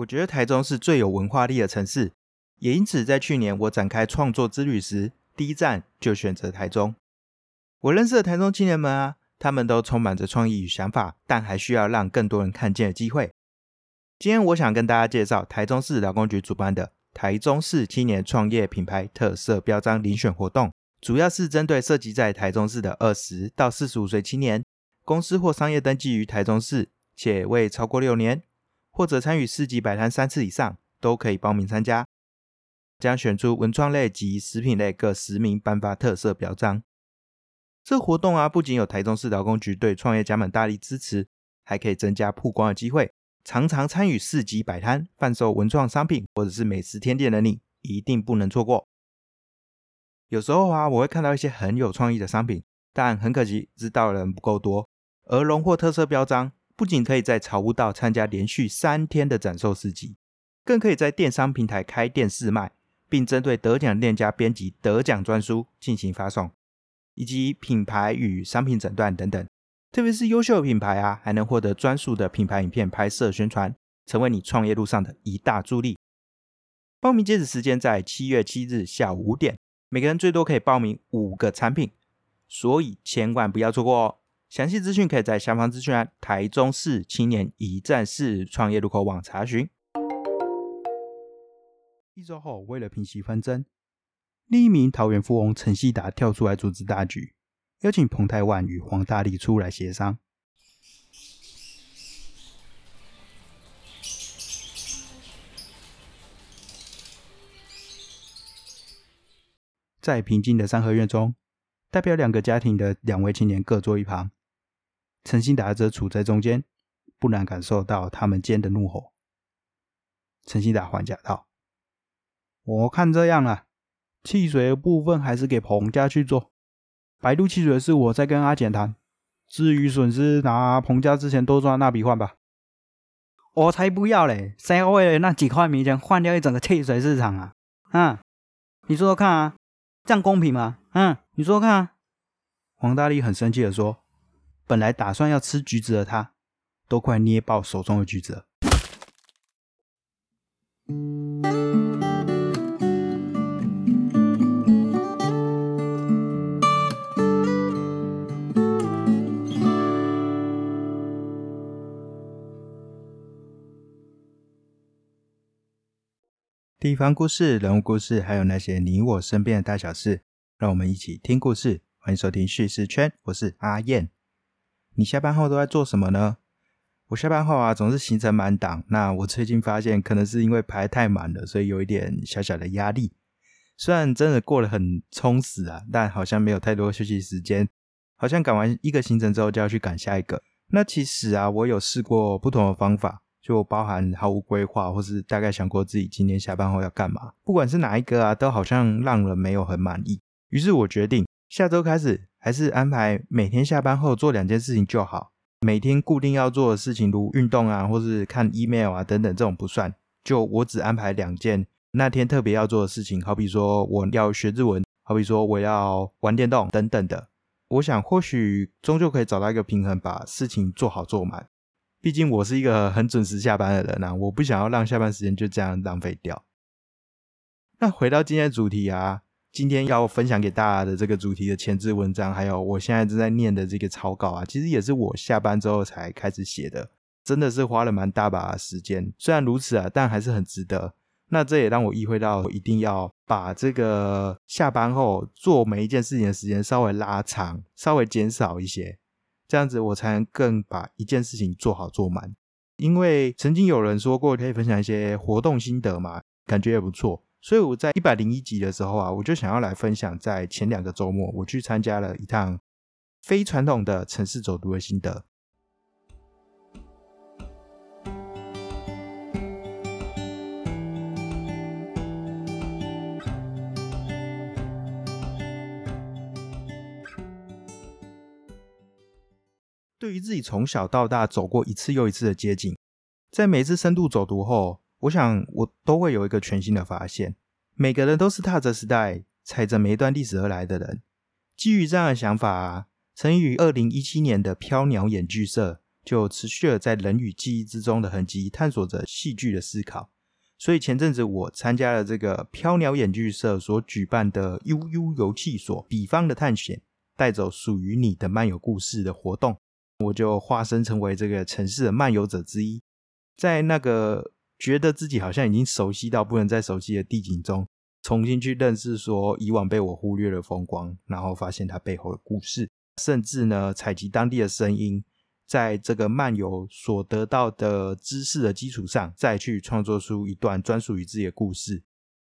我觉得台中是最有文化力的城市，也因此在去年我展开创作之旅时，第一站就选择台中。我认识的台中青年们啊，他们都充满着创意与想法，但还需要让更多人看见的机会。今天我想跟大家介绍台中市劳工局主办的台中市青年创业品牌特色标章遴选活动，主要是针对涉及在台中市的二十到四十五岁青年，公司或商业登记于台中市且未超过六年。或者参与市集摆摊三次以上，都可以报名参加。将选出文创类及食品类各十名颁发特色表彰。这活动啊，不仅有台中市劳工局对创业家们大力支持，还可以增加曝光的机会。常常参与市集摆摊、贩售文创商品或者是美食甜点的你，一定不能错过。有时候啊，我会看到一些很有创意的商品，但很可惜，知道的人不够多，而荣获特色标章。不仅可以在草悟道参加连续三天的展售市集，更可以在电商平台开店试卖，并针对得奖店家编辑得奖专书进行发送，以及品牌与商品诊断等等。特别是优秀品牌啊，还能获得专属的品牌影片拍摄宣传，成为你创业路上的一大助力。报名截止时间在七月七日下午五点，每个人最多可以报名五个产品，所以千万不要错过哦。详细资讯可以在下方资讯栏台中市青年一站式创业入口网查询。一周后，为了平息纷争，另一名桃园富翁陈希达跳出来组织大局，邀请彭泰万与黄大力出来协商。在平静的三合院中，代表两个家庭的两位青年各坐一旁。陈兴达则处在中间，不难感受到他们间的怒火。陈兴达还价道：“我看这样啊，汽水的部分还是给彭家去做。白度汽水是我在跟阿简谈，至于损失，拿彭家之前多赚那笔换吧。”我才不要嘞！谁要为了那几块米钱换掉一整个汽水市场啊？嗯，你说说看啊，这样公平吗？嗯，你说说看啊。黄大力很生气的说。本来打算要吃橘子的他，都快捏爆手中的橘子了。地方故事、人物故事，还有那些你我身边的大小事，让我们一起听故事。欢迎收听叙事圈，我是阿燕。你下班后都在做什么呢？我下班后啊，总是行程满档。那我最近发现，可能是因为排太满了，所以有一点小小的压力。虽然真的过得很充实啊，但好像没有太多休息时间。好像赶完一个行程之后，就要去赶下一个。那其实啊，我有试过不同的方法，就包含毫无规划，或是大概想过自己今天下班后要干嘛。不管是哪一个啊，都好像让人没有很满意。于是我决定下周开始。还是安排每天下班后做两件事情就好。每天固定要做的事情，如运动啊，或是看 email 啊等等，这种不算。就我只安排两件那天特别要做的事情，好比说我要学日文，好比说我要玩电动等等的。我想或许终究可以找到一个平衡，把事情做好做满。毕竟我是一个很准时下班的人啊，我不想要让下班时间就这样浪费掉。那回到今天的主题啊。今天要分享给大家的这个主题的前置文章，还有我现在正在念的这个草稿啊，其实也是我下班之后才开始写的，真的是花了蛮大把时间。虽然如此啊，但还是很值得。那这也让我意会到，一定要把这个下班后做每一件事情的时间稍微拉长，稍微减少一些，这样子我才能更把一件事情做好做满。因为曾经有人说过，可以分享一些活动心得嘛，感觉也不错。所以我在一百零一集的时候啊，我就想要来分享，在前两个周末我去参加了一趟非传统的城市走读的心得。对于自己从小到大走过一次又一次的街景，在每一次深度走读后。我想，我都会有一个全新的发现。每个人都是踏着时代、踩着每一段历史而来的人。基于这样的想法，曾于二零一七年的飘鸟演剧社就持续了在人与记忆之中的痕迹，探索着戏剧的思考。所以前阵子我参加了这个飘鸟演剧社所举办的悠悠游戏所彼方的探险，带走属于你的漫游故事的活动，我就化身成为这个城市的漫游者之一，在那个觉得自己好像已经熟悉到不能再熟悉的地景中，重新去认识说以往被我忽略的风光，然后发现它背后的故事，甚至呢采集当地的声音。在这个漫游所得到的知识的基础上，再去创作出一段专属于自己的故事，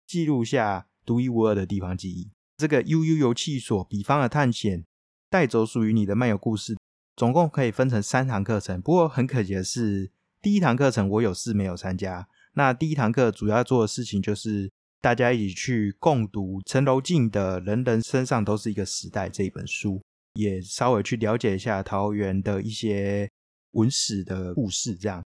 记录下独一无二的地方记忆。这个悠悠游气所比方的探险，带走属于你的漫游故事，总共可以分成三堂课程。不过很可惜的是，第一堂课程我有事没有参加。那第一堂课主要做的事情就是大家一起去共读陈柔静的《人人身上都是一个时代》这一本书。也稍微去了解一下桃园的一些文史的故事，这样。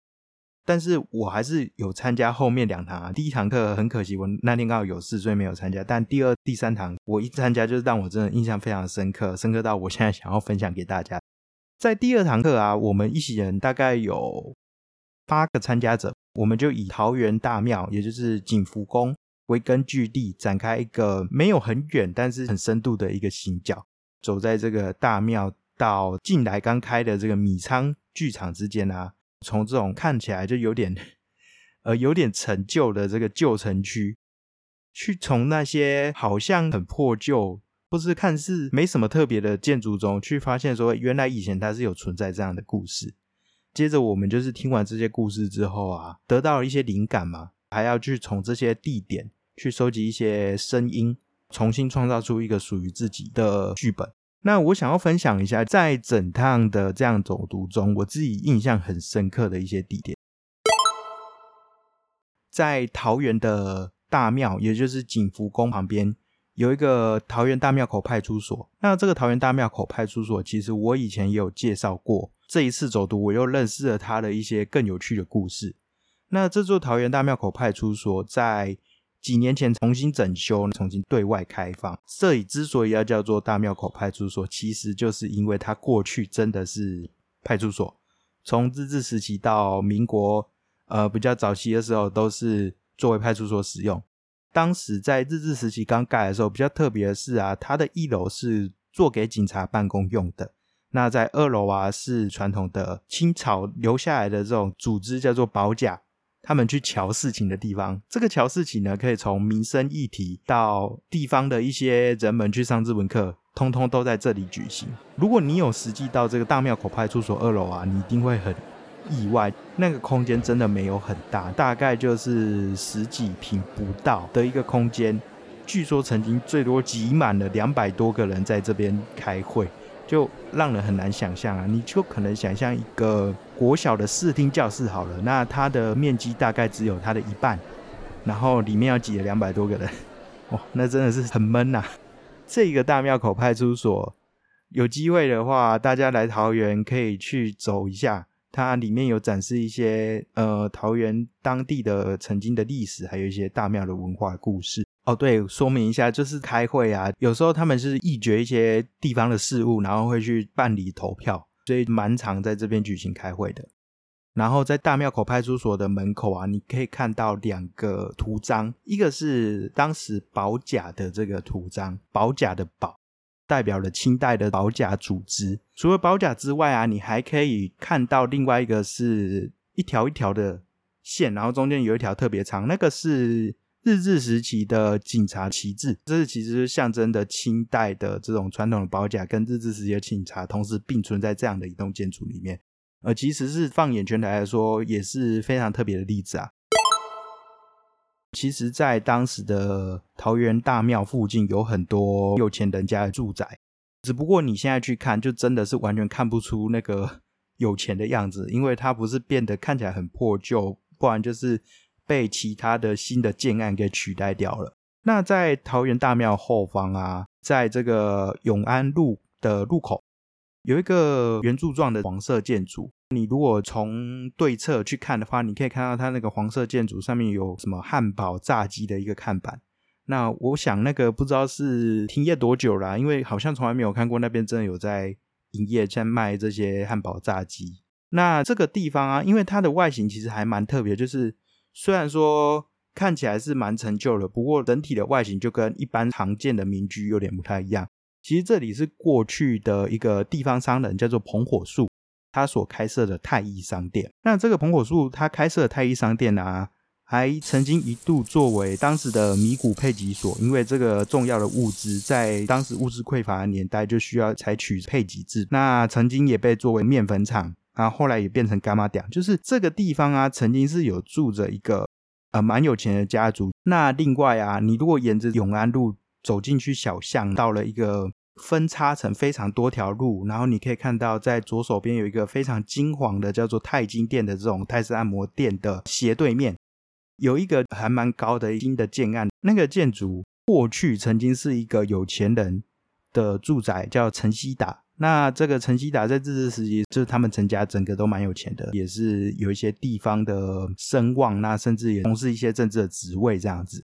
但是我还是有参加后面两堂啊。第一堂课很可惜，我那天刚好有事，所以没有参加。但第二、第三堂我一参加，就是让我真的印象非常深刻，深刻到我现在想要分享给大家。在第二堂课啊，我们一行人大概有八个参加者，我们就以桃园大庙，也就是景福宫为根据地，展开一个没有很远，但是很深度的一个行脚。走在这个大庙到近来刚开的这个米仓剧场之间啊，从这种看起来就有点呃有点陈旧的这个旧城区，去从那些好像很破旧或是看似没什么特别的建筑中，去发现说原来以前它是有存在这样的故事。接着我们就是听完这些故事之后啊，得到了一些灵感嘛，还要去从这些地点去收集一些声音。重新创造出一个属于自己的剧本。那我想要分享一下，在整趟的这样走读中，我自己印象很深刻的一些地点。在桃园的大庙，也就是景福宫旁边，有一个桃园大庙口派出所。那这个桃园大庙口派出所，其实我以前也有介绍过。这一次走读，我又认识了他的一些更有趣的故事。那这座桃园大庙口派出所，在几年前重新整修，重新对外开放。这里之所以要叫做大庙口派出所，其实就是因为它过去真的是派出所，从日治时期到民国，呃，比较早期的时候都是作为派出所使用。当时在日治时期刚盖的时候，比较特别的是啊，它的一楼是做给警察办公用的，那在二楼啊是传统的清朝留下来的这种组织，叫做保甲。他们去瞧事情的地方，这个瞧事情呢，可以从民生议题到地方的一些人们去上日文课，通通都在这里举行。如果你有实际到这个大庙口派出所二楼啊，你一定会很意外，那个空间真的没有很大，大概就是十几平不到的一个空间。据说曾经最多挤满了两百多个人在这边开会。就让人很难想象啊！你就可能想象一个国小的视听教室好了，那它的面积大概只有它的一半，然后里面要挤了两百多个人，哇，那真的是很闷呐！这个大庙口派出所，有机会的话，大家来桃园可以去走一下，它里面有展示一些呃桃园当地的曾经的历史，还有一些大庙的文化故事。哦，对，说明一下，就是开会啊，有时候他们是议决一些地方的事务，然后会去办理投票，所以蛮常在这边举行开会的。然后在大庙口派出所的门口啊，你可以看到两个图章，一个是当时保甲的这个图章，保甲的保代表了清代的保甲组织。除了保甲之外啊，你还可以看到另外一个是一条一条的线，然后中间有一条特别长，那个是。日治时期的警察旗帜，这是其实象征的清代的这种传统的保甲，跟日治时期的警察同时并存在这样的一栋建筑里面。呃，其实是放眼全台来说，也是非常特别的例子啊。其实，在当时的桃园大庙附近，有很多有钱人家的住宅，只不过你现在去看，就真的是完全看不出那个 有钱的样子，因为它不是变得看起来很破旧，不然就是。被其他的新的建案给取代掉了。那在桃园大庙后方啊，在这个永安路的路口，有一个圆柱状的黄色建筑。你如果从对侧去看的话，你可以看到它那个黄色建筑上面有什么汉堡炸鸡的一个看板。那我想那个不知道是停业多久了，因为好像从来没有看过那边真的有在营业在卖这些汉堡炸鸡。那这个地方啊，因为它的外形其实还蛮特别，就是虽然说看起来是蛮陈旧的，不过整体的外形就跟一般常见的民居有点不太一样。其实这里是过去的一个地方商人，叫做彭火树，他所开设的太一商店。那这个彭火树他开设的太一商店呢，还曾经一度作为当时的米谷配给所，因为这个重要的物资在当时物资匮乏的年代，就需要采取配给制。那曾经也被作为面粉厂，啊，后来也变成干妈店。就是这个地方啊，曾经是有住着一个呃蛮有钱的家族。那另外啊，你如果沿着永安路。走进去小巷，到了一个分叉成非常多条路，然后你可以看到在左手边有一个非常金黄的叫做泰金店的这种泰式按摩店的斜对面，有一个还蛮高的新的建案。那个建筑过去曾经是一个有钱人的住宅，叫陈希达。那这个陈希达在日治时期，就是他们陈家整个都蛮有钱的，也是有一些地方的声望，那甚至也从事一些政治的职位这样子。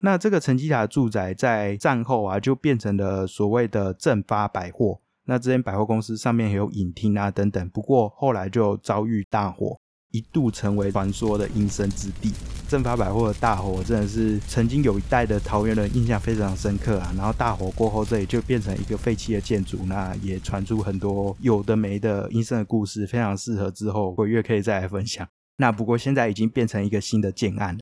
那这个陈基塔住宅在战后啊，就变成了所谓的正发百货。那这间百货公司上面也有影厅啊等等。不过后来就遭遇大火，一度成为传说的阴森之地。正发百货的大火真的是曾经有一代的桃园人印象非常深刻啊。然后大火过后，这里就变成一个废弃的建筑，那也传出很多有的没的阴森的故事，非常适合之后鬼月可以再来分享。那不过现在已经变成一个新的建案。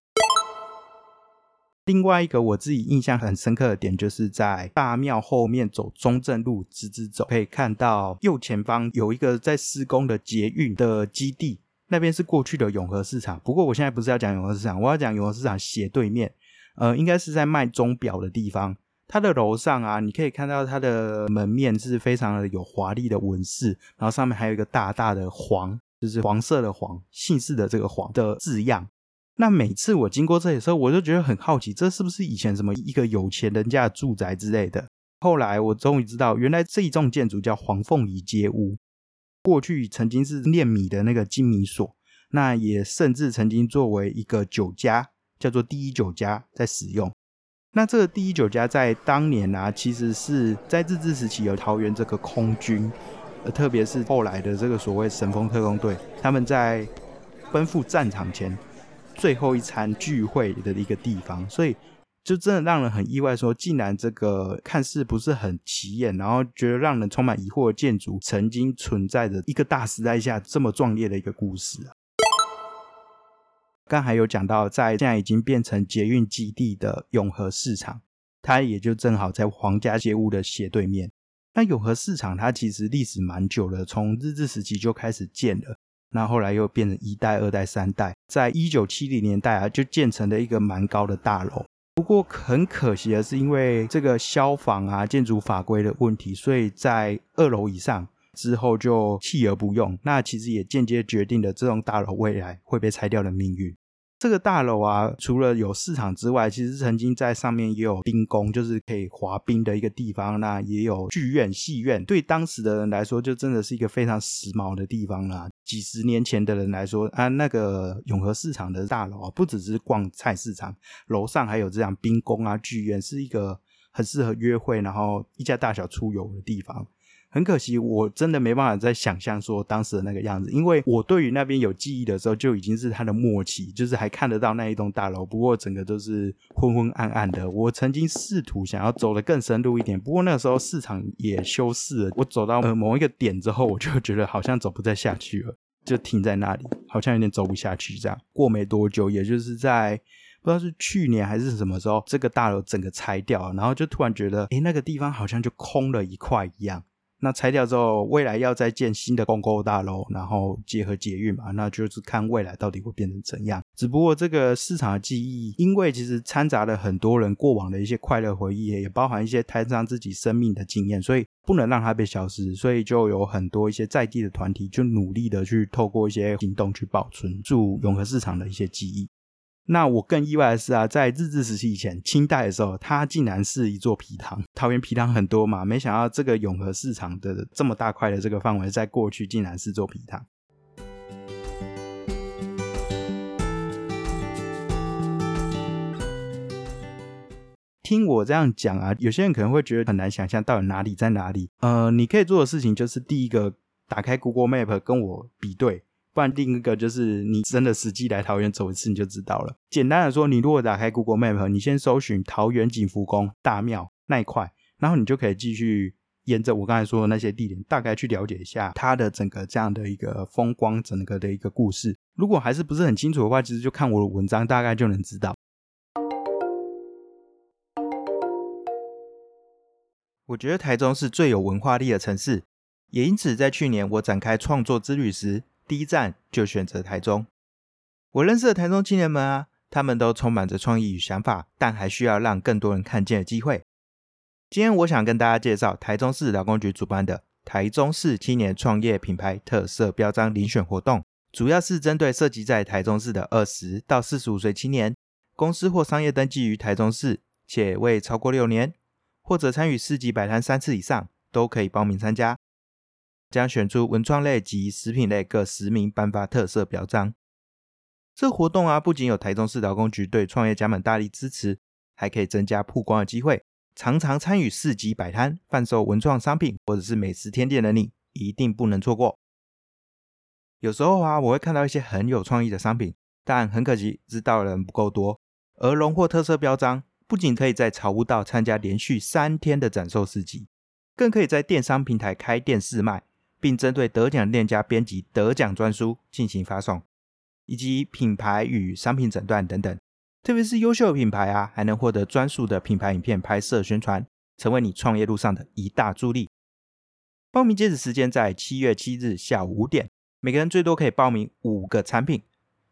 另外一个我自己印象很深刻的点，就是在大庙后面走中正路直直走，可以看到右前方有一个在施工的捷运的基地，那边是过去的永和市场。不过我现在不是要讲永和市场，我要讲永和市场斜对面，呃，应该是在卖钟表的地方。它的楼上啊，你可以看到它的门面是非常的有华丽的纹饰，然后上面还有一个大大的黄，就是黄色的黄，姓氏的这个黄的字样。那每次我经过这里的时候，我就觉得很好奇，这是不是以前什么一个有钱人家的住宅之类的？后来我终于知道，原来这一栋建筑叫黄凤仪街屋，过去曾经是炼米的那个精米所，那也甚至曾经作为一个酒家，叫做第一酒家在使用。那这个第一酒家在当年啊，其实是在日治时期有桃园这个空军，呃，特别是后来的这个所谓神风特工队，他们在奔赴战场前。最后一餐聚会的一个地方，所以就真的让人很意外，说竟然这个看似不是很起眼，然后觉得让人充满疑惑的建筑，曾经存在着一个大时代下这么壮烈的一个故事啊！刚还有讲到，在现在已经变成捷运基地的永和市场，它也就正好在皇家街屋的斜对面。那永和市场它其实历史蛮久了，从日治时期就开始建了。那后来又变成一代、二代、三代，在一九七零年代啊，就建成了一个蛮高的大楼。不过很可惜的是，因为这个消防啊、建筑法规的问题，所以在二楼以上之后就弃而不用。那其实也间接决定了这栋大楼未来会被拆掉的命运。这个大楼啊，除了有市场之外，其实曾经在上面也有冰宫，就是可以滑冰的一个地方。那也有剧院、戏院，对当时的人来说，就真的是一个非常时髦的地方啦。几十年前的人来说，啊，那个永和市场的大楼啊，不只是逛菜市场，楼上还有这样冰宫啊、剧院，是一个很适合约会，然后一家大小出游的地方。很可惜，我真的没办法再想象说当时的那个样子，因为我对于那边有记忆的时候，就已经是它的末期，就是还看得到那一栋大楼，不过整个都是昏昏暗暗的。我曾经试图想要走得更深入一点，不过那个时候市场也休市了。我走到呃某一个点之后，我就觉得好像走不再下去了，就停在那里，好像有点走不下去这样。过没多久，也就是在不知道是去年还是什么时候，这个大楼整个拆掉了，然后就突然觉得，诶，那个地方好像就空了一块一样。那拆掉之后，未来要再建新的公共大楼，然后结合捷运嘛，那就是看未来到底会变成怎样。只不过这个市场的记忆，因为其实掺杂了很多人过往的一些快乐回忆，也包含一些摊上自己生命的经验，所以不能让它被消失。所以就有很多一些在地的团体，就努力的去透过一些行动去保存住永和市场的一些记忆。那我更意外的是啊，在日治时期以前，清代的时候，它竟然是一座皮塘。桃园皮塘很多嘛，没想到这个永和市场的这么大块的这个范围，在过去竟然是座皮塘。听我这样讲啊，有些人可能会觉得很难想象到底哪里在哪里。呃，你可以做的事情就是第一个打开 Google Map 跟我比对，不然另一个就是你真的实际来桃园走一次你就知道了。简单的说，你如果打开 Google Map，你先搜寻桃园景福宫大庙那一块，然后你就可以继续沿着我刚才说的那些地点，大概去了解一下它的整个这样的一个风光，整个的一个故事。如果还是不是很清楚的话，其实就看我的文章，大概就能知道。我觉得台中是最有文化力的城市，也因此在去年我展开创作之旅时，第一站就选择台中。我认识的台中青年们啊，他们都充满着创意与想法，但还需要让更多人看见的机会。今天我想跟大家介绍台中市劳工局主办的台中市青年创业品牌特色标章遴选活动，主要是针对涉及在台中市的二十到四十五岁青年，公司或商业登记于台中市且未超过六年。或者参与市级摆摊三次以上，都可以报名参加。将选出文创类及食品类各十名颁发特色表彰。这活动啊，不仅有台中市劳工局对创业家们大力支持，还可以增加曝光的机会。常常参与市集摆摊、贩售文创商品或者是美食甜点的你，一定不能错过。有时候啊，我会看到一些很有创意的商品，但很可惜，知道的人不够多，而荣获特色标章。不仅可以在草悟道参加连续三天的展售市集，更可以在电商平台开店试卖，并针对得奖店家编辑得奖专书进行发送，以及品牌与商品诊断等等。特别是优秀的品牌啊，还能获得专属的品牌影片拍摄宣传，成为你创业路上的一大助力。报名截止时间在七月七日下午五点，每个人最多可以报名五个产品，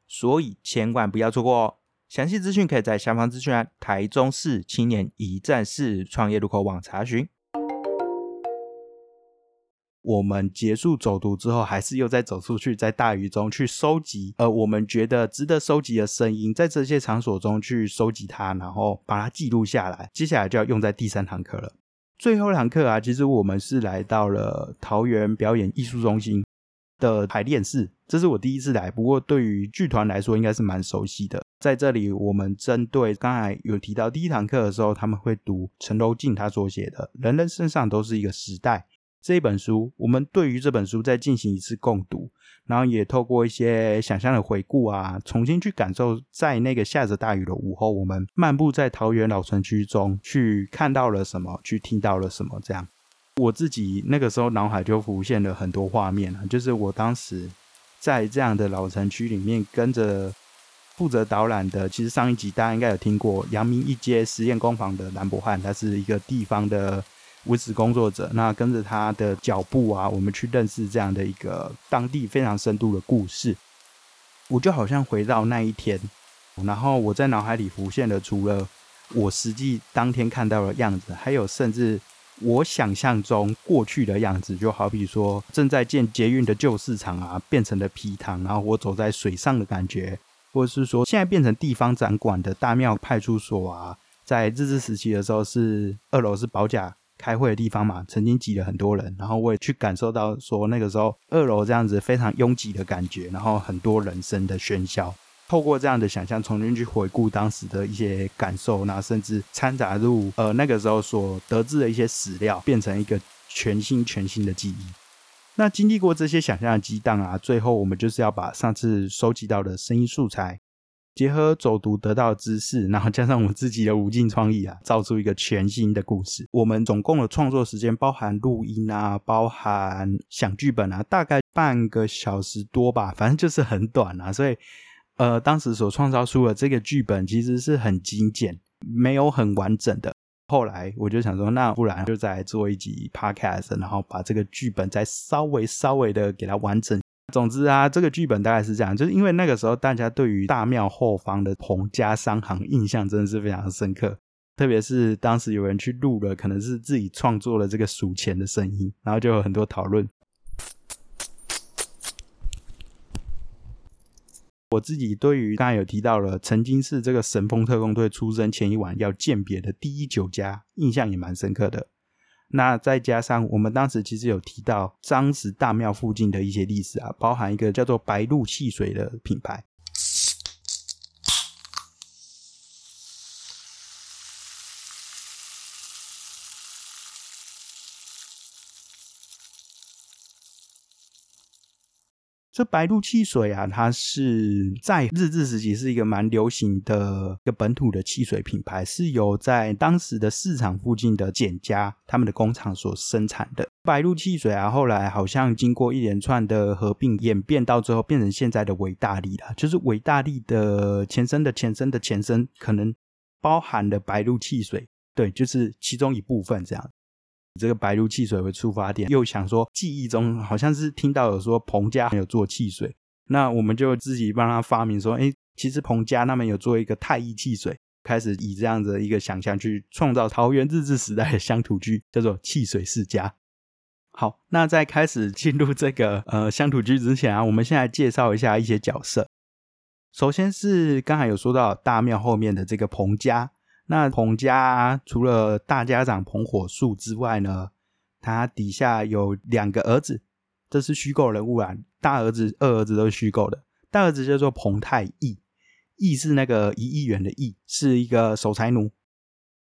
所以千万不要错过哦。详细资讯可以在下方资讯栏台中市青年一站式创业入口网查询。我们结束走读之后，还是又再走出去，在大雨中去收集，呃，我们觉得值得收集的声音，在这些场所中去收集它，然后把它记录下来。接下来就要用在第三堂课了。最后一堂课啊，其实我们是来到了桃园表演艺术中心的排练室，这是我第一次来，不过对于剧团来说，应该是蛮熟悉的。在这里，我们针对刚才有提到第一堂课的时候，他们会读陈柔静他所写的《人人身上都是一个时代》这一本书。我们对于这本书再进行一次共读，然后也透过一些想象的回顾啊，重新去感受在那个下着大雨的午后，我们漫步在桃园老城区中，去看到了什么，去听到了什么。这样，我自己那个时候脑海就浮现了很多画面啊，就是我当时在这样的老城区里面跟着。负责导览的，其实上一集大家应该有听过，阳明一街实验工坊的兰博汉，他是一个地方的文史工作者。那跟着他的脚步啊，我们去认识这样的一个当地非常深度的故事。我就好像回到那一天，然后我在脑海里浮现的，除了我实际当天看到的样子，还有甚至我想象中过去的样子，就好比说正在建捷运的旧市场啊，变成了皮塘，然后我走在水上的感觉。或者是说，现在变成地方展馆的大庙派出所啊，在日治时期的时候是二楼是保甲开会的地方嘛，曾经挤了很多人，然后我也去感受到说那个时候二楼这样子非常拥挤的感觉，然后很多人声的喧嚣，透过这样的想象重新去回顾当时的一些感受，那甚至掺杂入呃那个时候所得知的一些史料，变成一个全新全新的记忆。那经历过这些想象的激荡啊，最后我们就是要把上次收集到的声音素材，结合走读得到的知识，然后加上我自己的无尽创意啊，造出一个全新的故事。我们总共的创作时间，包含录音啊，包含想剧本啊，大概半个小时多吧，反正就是很短啊。所以，呃，当时所创造出的这个剧本其实是很精简，没有很完整的。后来我就想说，那不然就再做一集 podcast，然后把这个剧本再稍微稍微的给它完整。总之啊，这个剧本大概是这样，就是因为那个时候大家对于大庙后方的彭家商行印象真的是非常深刻，特别是当时有人去录了，可能是自己创作了这个数钱的声音，然后就有很多讨论。我自己对于刚才有提到了，曾经是这个神风特工队出生前一晚要鉴别的第一酒家，印象也蛮深刻的。那再加上我们当时其实有提到张石大庙附近的一些历史啊，包含一个叫做白鹿汽水的品牌。这白鹿汽水啊，它是在日治时期是一个蛮流行的一个本土的汽水品牌，是由在当时的市场附近的简家他们的工厂所生产的白鹿汽水啊。后来好像经过一连串的合并演变，到最后变成现在的维大利了，就是维大利的前身的前身的前身，可能包含了白鹿汽水，对，就是其中一部分这样。这个白鹿汽水为出发点，又想说记忆中好像是听到有说彭家有做汽水，那我们就自己帮他发明说，哎，其实彭家他们有做一个太一汽水，开始以这样的一个想象去创造桃园日治时代的乡土剧，叫做汽水世家。好，那在开始进入这个呃乡土剧之前啊，我们先来介绍一下一些角色。首先是刚才有说到大庙后面的这个彭家。那彭家除了大家长彭火树之外呢，他底下有两个儿子，这是虚构人物啊。大儿子、二儿子都是虚构的。大儿子叫做彭太义，义是那个一亿元的义，是一个守财奴。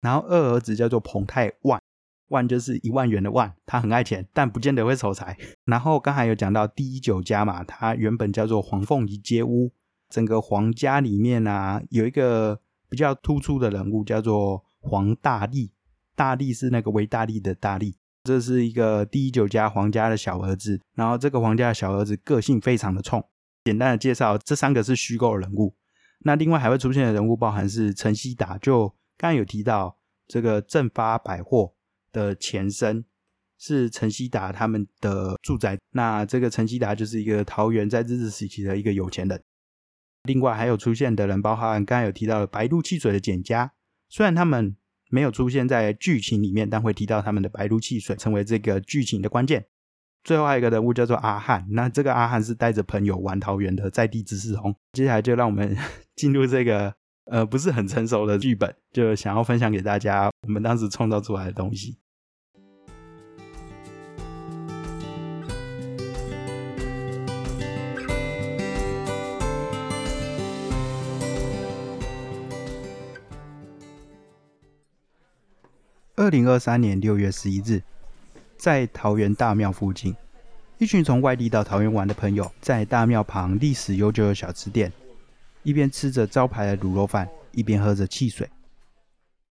然后二儿子叫做彭太万，万就是一万元的万，他很爱钱，但不见得会守财。然后刚才有讲到第一酒家嘛，他原本叫做黄凤仪街屋，整个皇家里面啊有一个。比较突出的人物叫做黄大力，大力是那个维大力的大力，这是一个第一酒家皇家的小儿子。然后这个皇家的小儿子个性非常的冲。简单的介绍，这三个是虚构的人物。那另外还会出现的人物包含是陈希达，就刚刚有提到这个正发百货的前身是陈希达他们的住宅。那这个陈希达就是一个桃园在日治时期的一个有钱人。另外还有出现的人，包含刚才有提到的白鹿汽水的简家，虽然他们没有出现在剧情里面，但会提到他们的白鹿汽水成为这个剧情的关键。最后还有一个人物叫做阿汉，那这个阿汉是带着朋友玩桃园的在地知识红。接下来就让我们进入这个呃不是很成熟的剧本，就想要分享给大家我们当时创造出来的东西。二零二三年六月十一日，在桃园大庙附近，一群从外地到桃园玩的朋友，在大庙旁历史悠久的小吃店，一边吃着招牌的卤肉饭，一边喝着汽水。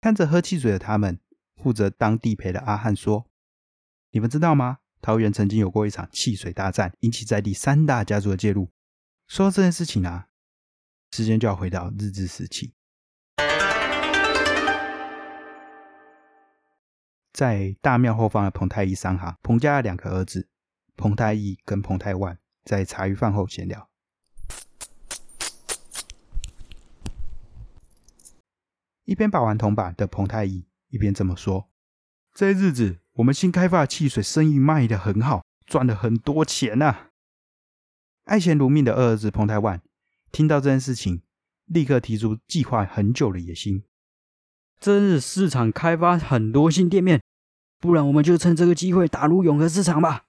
看着喝汽水的他们，负责当地陪的阿汉说：“你们知道吗？桃园曾经有过一场汽水大战，引起在地三大家族的介入。说到这件事情啊，时间就要回到日治时期。”在大庙后方的彭太医商行，彭家的两个儿子彭太义跟彭太万在茶余饭后闲聊。一边把玩铜板的彭太义一边这么说：“这些日子，我们新开发的汽水生意卖得很好，赚了很多钱呐。”爱钱如命的二儿子彭太万听到这件事情，立刻提出计划很久的野心。真日市场开发很多新店面，不然我们就趁这个机会打入永和市场吧。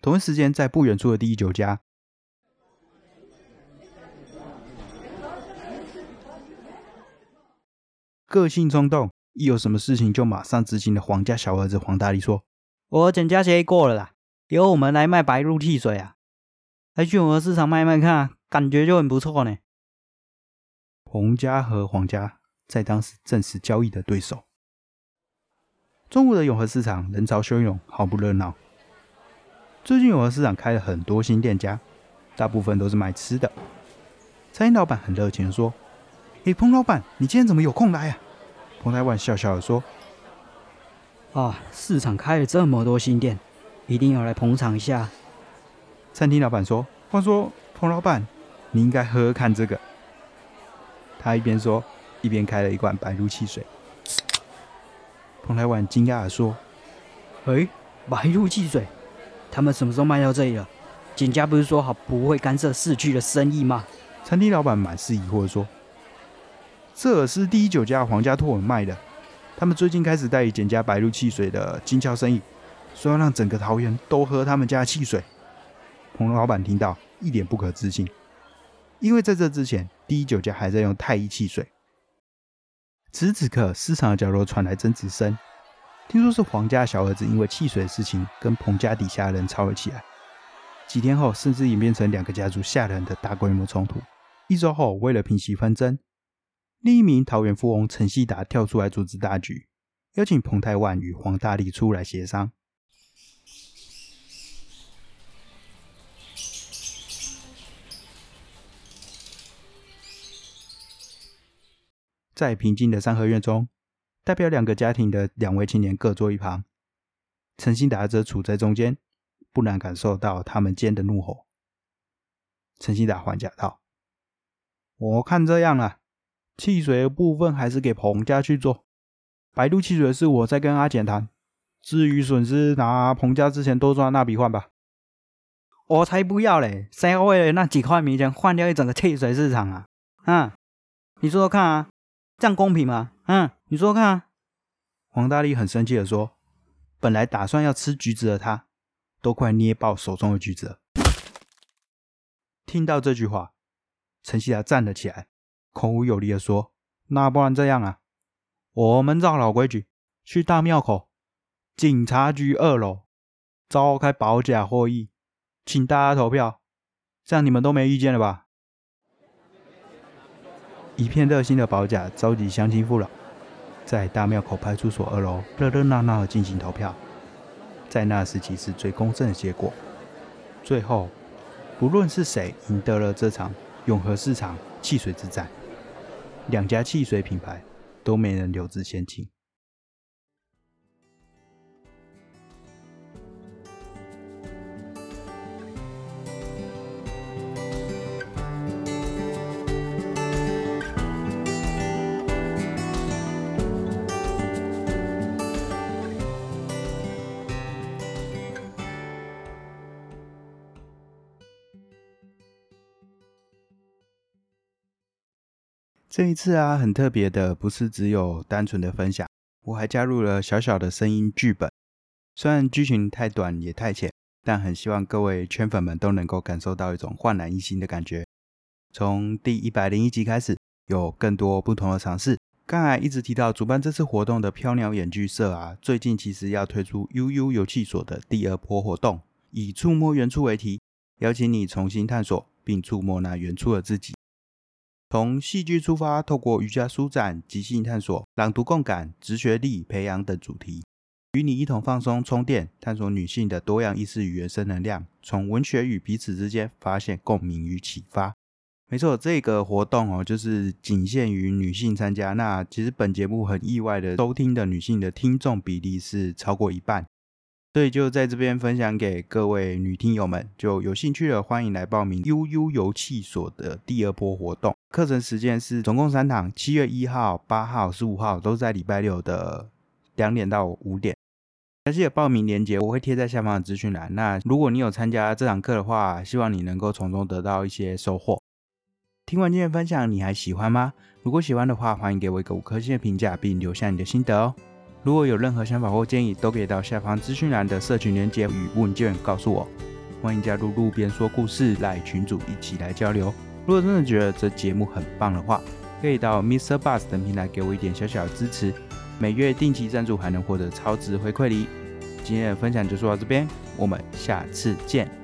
同一时间，在不远处的第一酒家，个性冲动，一有什么事情就马上执行的皇家小儿子黄大力说：“我减价协议过了啦，由我们来卖白鹿汽水啊，来去永和市场卖卖看，感觉就很不错呢。”洪家和黄家。在当时正式交易的对手。中午的永和市场人潮汹涌，毫不热闹。最近永和市场开了很多新店家，大部分都是卖吃的。餐饮老板很热情的说：“诶，彭老板，你今天怎么有空来啊？”彭台万笑笑的说：“啊，市场开了这么多新店，一定要来捧场一下。”餐厅老板说：“话说，彭老板，你应该喝喝看这个。”他一边说。一边开了一罐白露汽水，彭台晚惊讶的说：“哎，白露汽水，他们什么时候卖到这里了？简家不是说好不会干涉市区的生意吗？”餐厅老板满是疑惑的说：“这是第一酒家皇家托尔卖的，他们最近开始代理简家白露汽水的经销生意，说要让整个桃园都喝他们家的汽水。”彭老板听到一脸不可置信，因为在这之前，第一酒家还在用太一汽水。此时此刻，市场的角落传来争执声。听说是黄家小儿子因为汽水的事情跟彭家底下的人吵了起来。几天后，甚至演变成两个家族下人的大规模冲突。一周后，为了平息纷争，另一名桃园富翁陈希达跳出来组织大局，邀请彭泰万与黄大力出来协商。在平静的三合院中，代表两个家庭的两位青年各坐一旁，陈新达则处在中间，不难感受到他们间的怒火。陈新达还价道：“我看这样啊，汽水部分还是给彭家去做，白鹿汽水是我在跟阿简谈，至于损失，拿彭家之前多赚那笔换吧。”我才不要嘞！谁要为了那几块米钱换掉一整个汽水市场啊？嗯，你说说看啊！这样公平吗？嗯，你说说看。黄大力很生气的说：“本来打算要吃橘子的他，都快捏爆手中的橘子了。”听到这句话，陈希达站了起来，口无有力的说：“那不然这样啊，我们照老规矩，去大庙口警察局二楼召开保甲会议，请大家投票，这样你们都没意见了吧？”一片热心的保甲召集乡亲父老，在大庙口派出所二楼热热闹闹的进行投票，在那时其是最公正的结果。最后，不论是谁赢得了这场永和市场汽水之战，两家汽水品牌都没人留之先进。这一次啊，很特别的，不是只有单纯的分享，我还加入了小小的声音剧本。虽然剧情太短也太浅，但很希望各位圈粉们都能够感受到一种焕然一新的感觉。从第一百零一集开始，有更多不同的尝试。刚才一直提到主办这次活动的飘鸟演剧社啊，最近其实要推出悠悠游戏所的第二波活动，以触摸原初为题，邀请你重新探索并触摸那原初的自己。从戏剧出发，透过瑜伽舒展、即兴探索、朗读共感、直觉力培养等主题，与你一同放松充电，探索女性的多样意识与原生能量，从文学与彼此之间发现共鸣与启发。没错，这个活动哦，就是仅限于女性参加。那其实本节目很意外的，收听的女性的听众比例是超过一半。所以就在这边分享给各位女听友们，就有兴趣的欢迎来报名悠悠游气所的第二波活动。课程时间是总共三堂，七月一号、八号、十五号都在礼拜六的两点到五点。详细的报名链接我会贴在下方的资讯栏。那如果你有参加这堂课的话，希望你能够从中得到一些收获。听完今天分享，你还喜欢吗？如果喜欢的话，欢迎给我一个五颗星的评价，并留下你的心得哦。如果有任何想法或建议，都可以到下方资讯栏的社群链接与问卷告诉我。欢迎加入路边说故事来群组一起来交流。如果真的觉得这节目很棒的话，可以到 Mr. Bus 等平台给我一点小小的支持。每月定期赞助还能获得超值回馈礼。今天的分享就说到这边，我们下次见。